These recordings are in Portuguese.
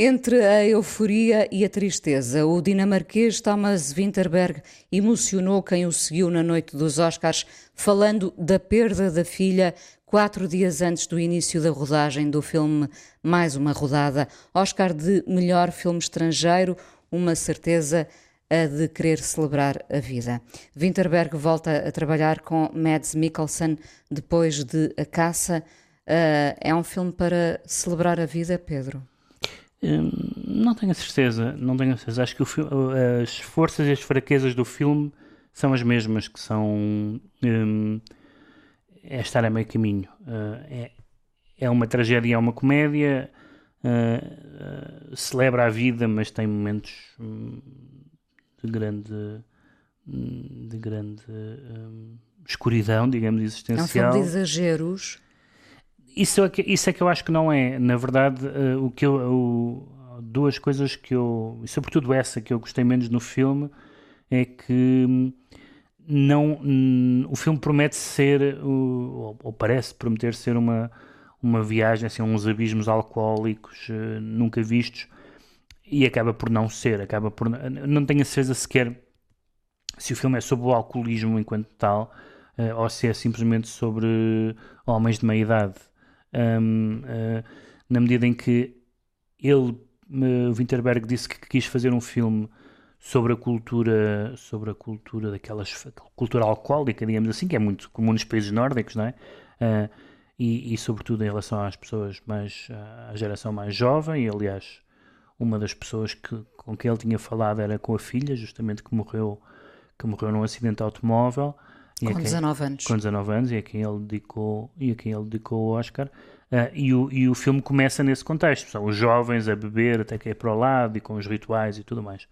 Entre a euforia e a tristeza, o dinamarquês Thomas Winterberg emocionou quem o seguiu na noite dos Oscars, falando da perda da filha quatro dias antes do início da rodagem do filme Mais uma Rodada. Oscar de melhor filme estrangeiro, uma certeza a de querer celebrar a vida. Winterberg volta a trabalhar com Mads Mikkelsen depois de A Caça. Uh, é um filme para celebrar a vida, Pedro? Hum, não tenho a certeza, não tenho a certeza. Acho que as forças e as fraquezas do filme são as mesmas, que são um, é estar a meio caminho. Uh, é, é uma tragédia, é uma comédia, uh, uh, celebra a vida, mas tem momentos um, de grande de grande um, escuridão, digamos, existencial. É um filme de exageros isso é, que, isso é que eu acho que não é. Na verdade, uh, o que eu, o, duas coisas que eu, sobretudo essa que eu gostei menos no filme, é que hum, não, hum, o filme promete ser, ou, ou, parece prometer ser uma, uma viagem assim, uns abismos alcoólicos uh, nunca vistos e acaba por não ser, acaba por não tenho a certeza sequer se o filme é sobre o alcoolismo enquanto tal uh, ou se é simplesmente sobre homens de meia idade um, uh, ah, na medida em que ele, uh, Winterberg, disse que quis fazer um filme sobre a cultura, sobre a cultura daquelas cultura alcoólica, digamos assim, que é muito comum nos países nórdicos, não é? Uh, e, e, sobretudo em relação às pessoas mais à geração mais jovem, e aliás uma das pessoas que, com quem ele tinha falado era com a filha, justamente que morreu que morreu num acidente automóvel com quem, 19 anos. Com 19 anos, e a quem ele dedicou, e a quem ele dedicou o Oscar. Uh, e, o, e o filme começa nesse contexto. São os jovens a beber até que é para o lado e com os rituais e tudo mais.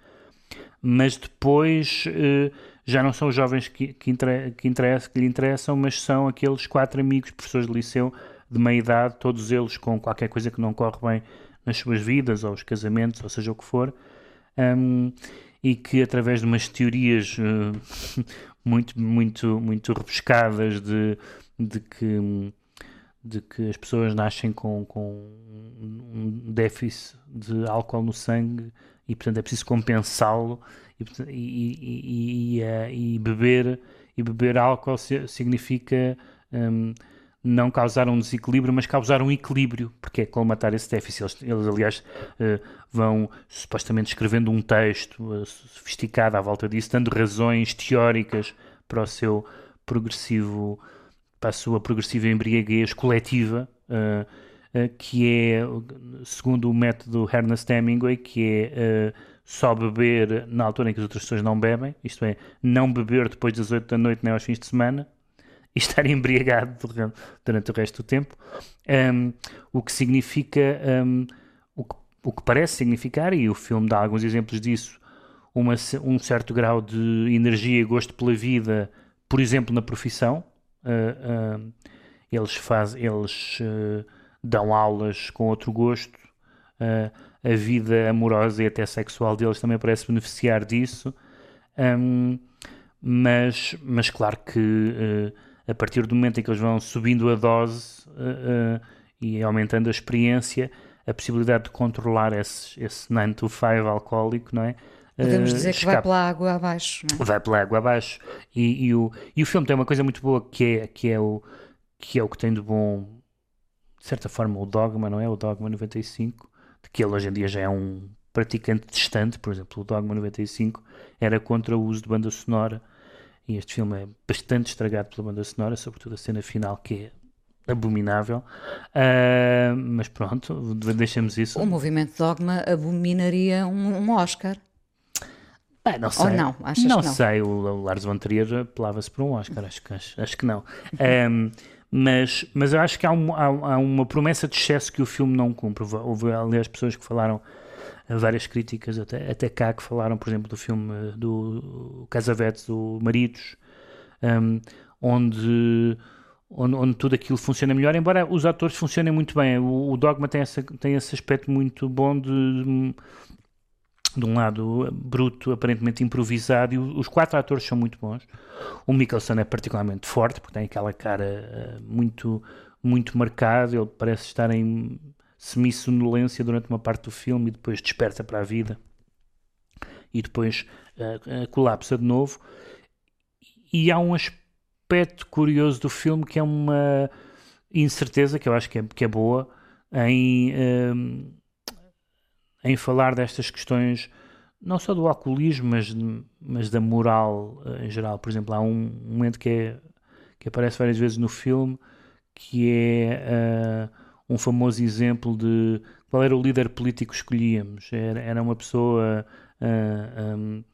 Mas depois uh, já não são os jovens que, que, inter, que, interessa, que lhe interessam, mas são aqueles quatro amigos, professores de liceu de meia idade, todos eles com qualquer coisa que não corre bem nas suas vidas, ou os casamentos, ou seja o que for. Um, e que através de umas teorias uh, muito, muito, muito rebuscadas de, de que de que as pessoas nascem com, com um déficit de álcool no sangue e portanto é preciso compensá-lo e, e, e, e, beber e beber álcool significa um, não causar um desequilíbrio, mas causar um equilíbrio, porque é colmatar esse déficit. Eles, eles aliás, uh, vão supostamente escrevendo um texto uh, sofisticado à volta disso, dando razões teóricas para o seu progressivo, para a sua progressiva embriaguez coletiva, uh, que é, segundo o método Ernest Hemingway, que é só beber na altura em que as outras pessoas não bebem, isto é, não beber depois das 8 da noite nem aos fins de semana, e estar embriagado durante o resto do tempo, um, o que significa, um, o, que, o que parece significar, e o filme dá alguns exemplos disso, uma, um certo grau de energia e gosto pela vida, por exemplo, na profissão. Uh, uh, eles faz, eles uh, dão aulas com outro gosto. a vida amorosa e até sexual deles também parece beneficiar disso. Um, mas, mas claro que a partir do momento em que eles vão subindo a dose uh, uh, e aumentando a experiência, a possibilidade de controlar esse, esse 9 to 5 alcoólico, não é? Podemos dizer que vai pela água abaixo. É? Vai pela água abaixo. E, e, o, e o filme tem uma coisa muito boa que é, que é, o, que é o que tem de bom, de certa forma, o Dogma, não é? O Dogma 95, de que ele hoje em dia já é um praticante distante, por exemplo, o Dogma 95 era contra o uso de banda sonora e este filme é bastante estragado pela banda sonora, sobretudo a cena final que é abominável. Uh, mas pronto, deixamos isso. O movimento Dogma abominaria um, um Oscar. Ah, não sei. Ou não? Achas não, não? sei. O, o Lars von Trier apelava-se para um Oscar. Acho, acho, acho que não. Um, mas, mas eu acho que há, um, há, há, uma promessa de excesso que o filme não cumpre. Houve, aliás, pessoas que falaram várias críticas, até, até cá, que falaram, por exemplo, do filme do Casavetes, do Maridos, um, onde, onde, onde, tudo aquilo funciona melhor, embora os atores funcionem muito bem. O, o Dogma tem, essa, tem esse aspecto muito bom de, de um lado bruto, aparentemente improvisado, e os quatro atores são muito bons. O Mikkelsen é particularmente forte, porque tem aquela cara uh, muito, muito marcada, ele parece estar em semi-sonolência durante uma parte do filme e depois desperta para a vida e depois uh, colapsa de novo. E há um aspecto curioso do filme que é uma incerteza, que eu acho que é, que é boa, em, um, em falar destas questões não só do alcoolismo, mas, mas da moral uh, em geral. Por exemplo, há um momento que, é, que aparece várias vezes no filme que é uh, um famoso exemplo de qual era o líder político que escolhíamos. Era, era uma pessoa uh, ah, um,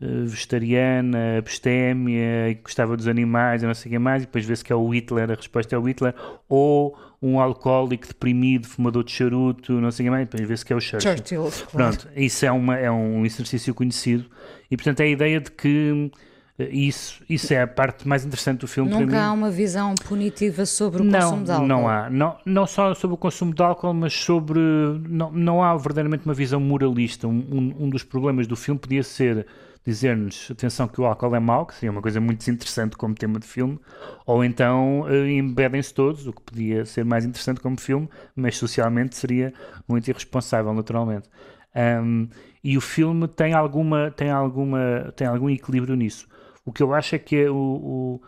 vegetariana, abstémia, e gostava dos animais e não sei o que mais, e depois vê-se que é o Hitler, a resposta é o Hitler, ou um alcoólico deprimido, fumador de charuto, não sei o que mais, depois vê-se que é o Churchill. Churchill Pronto, isso é, uma, é um exercício conhecido, e portanto é a ideia de que isso, isso é a parte mais interessante do filme Nunca há uma visão punitiva sobre o não, consumo de álcool. Não há. Não, não só sobre o consumo de álcool, mas sobre. Não, não há verdadeiramente uma visão moralista. Um, um, um dos problemas do filme podia ser dizer-nos, atenção, que o álcool é mau, que seria uma coisa muito interessante como tema de filme, ou então uh, embedem-se todos, o que podia ser mais interessante como filme, mas socialmente seria muito irresponsável, naturalmente. Um, e o filme tem alguma tem alguma tem algum equilíbrio nisso. O que eu acho é que é o,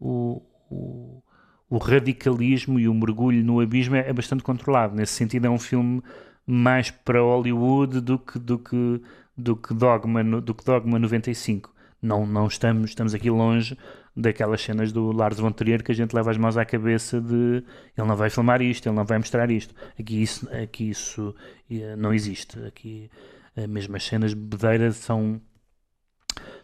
o, o, o radicalismo e o mergulho no abismo é, é bastante controlado. Nesse sentido, é um filme mais para Hollywood do que, do que do que Dogma, do que Dogma 95. Não, não estamos, estamos aqui longe daquelas cenas do Lars von Trier que a gente leva as mãos à cabeça de ele não vai filmar isto, ele não vai mostrar isto. Aqui isso, aqui isso eh, não existe. Aqui eh, mesmo as cenas de bebedeira são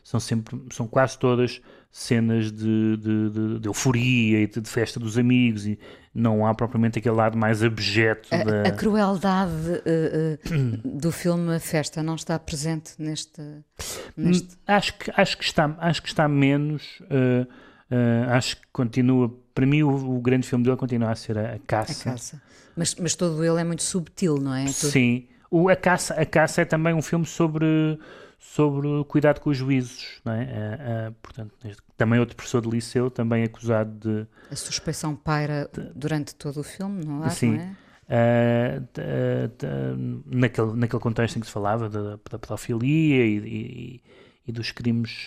são sempre, são quase todas cenas de, de, de, de euforia e de, festa dos amigos e não há propriamente aquele lado mais abjeto a, da... a crueldade uh, uh, do filme Festa não está presente neste, neste... Acho, que, acho, que está, acho que está menos uh, acho que continua para mim o, o, grande filme dele continua a ser a, a Caça, a caça. Mas, mas todo ele é muito subtil, não é? Todo... Sim, o, a, caça, a Caça é também um filme sobre sobre o cuidado com os juízos, não é? Uh, uh, portanto, também outro professor de liceu, também acusado de... A suspeição paira de, durante todo o filme, não é? Sim. Não é? Uh, de, de, naquele, naquele contexto em que se falava da, da pedofilia e, e, e dos crimes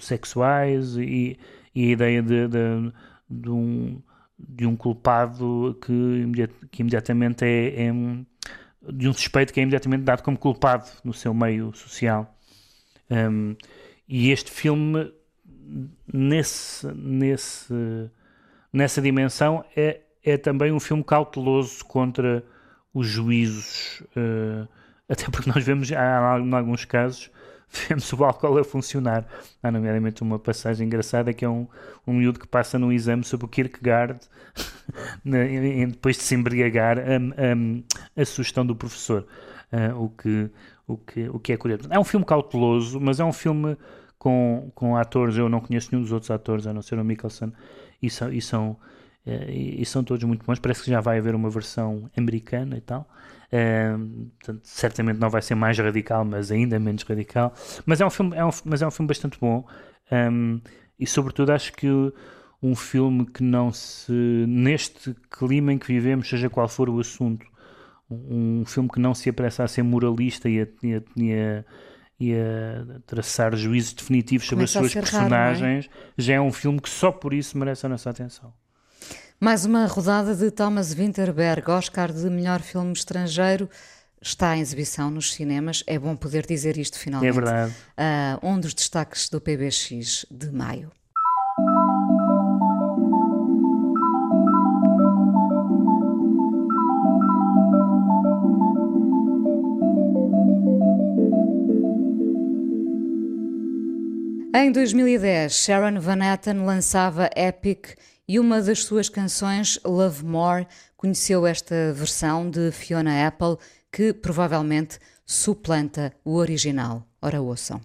sexuais e, e, a ideia de, de, um, de um culpado que, imediat, que imediatamente é, é de um suspeito que é imediatamente dado como culpado no seu meio social. Um, e este filme, nesse, nesse, nessa dimensão, é, é também um filme cauteloso contra os juízos, uh, até porque nós vemos, há, em alguns casos, vemos o álcool a funcionar. Há, nomeadamente, uma passagem engraçada que é um, um miúdo que passa num exame sobre o Kierkegaard, depois de se embriagar, a, a, a sugestão do professor. Uh, o, que, o, que, o que é curioso. É um filme cauteloso, mas é um filme com, com atores. Eu não conheço nenhum dos outros atores, a não ser o Mikkelsen, e são, e são, uh, e são todos muito bons. Parece que já vai haver uma versão americana e tal. Uh, portanto, certamente não vai ser mais radical, mas ainda menos radical. Mas é um filme, é um, mas é um filme bastante bom. Um, e sobretudo acho que um filme que não se. neste clima em que vivemos, seja qual for o assunto, um filme que não se apressa a ser moralista e a, e a, e a, e a traçar juízos definitivos sobre Começa as suas personagens, raro, é? já é um filme que só por isso merece a nossa atenção. Mais uma rodada de Thomas Winterberg, Oscar de melhor filme estrangeiro. Está em exibição nos cinemas, é bom poder dizer isto finalmente. É verdade. Uh, um dos destaques do PBX de maio. Em 2010, Sharon Van Etten lançava Epic e uma das suas canções, Love More, conheceu esta versão de Fiona Apple que provavelmente suplanta o original. Ora, ouçam.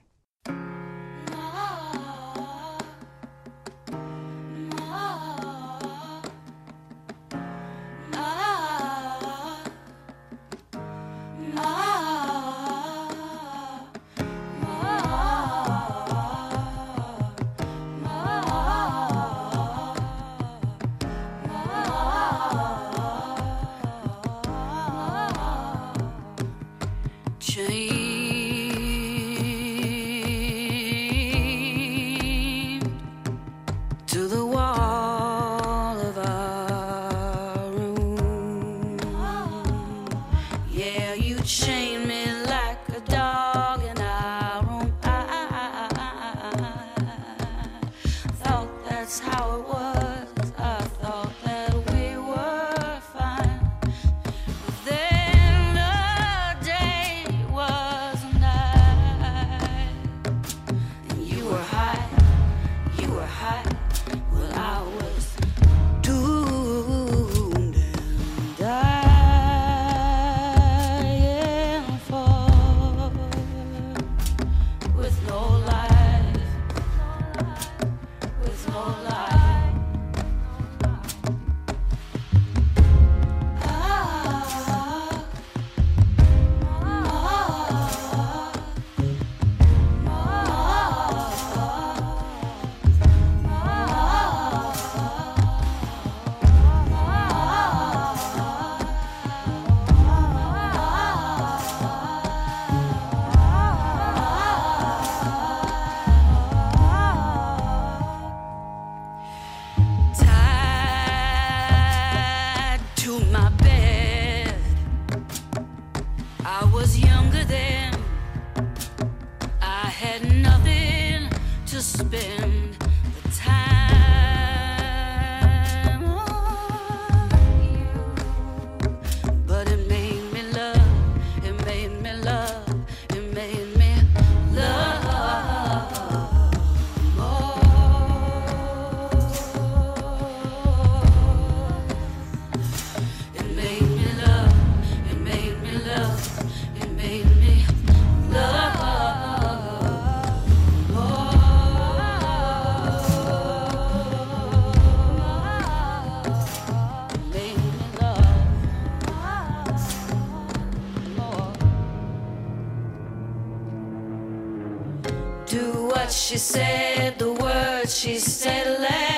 she said, the words she said last.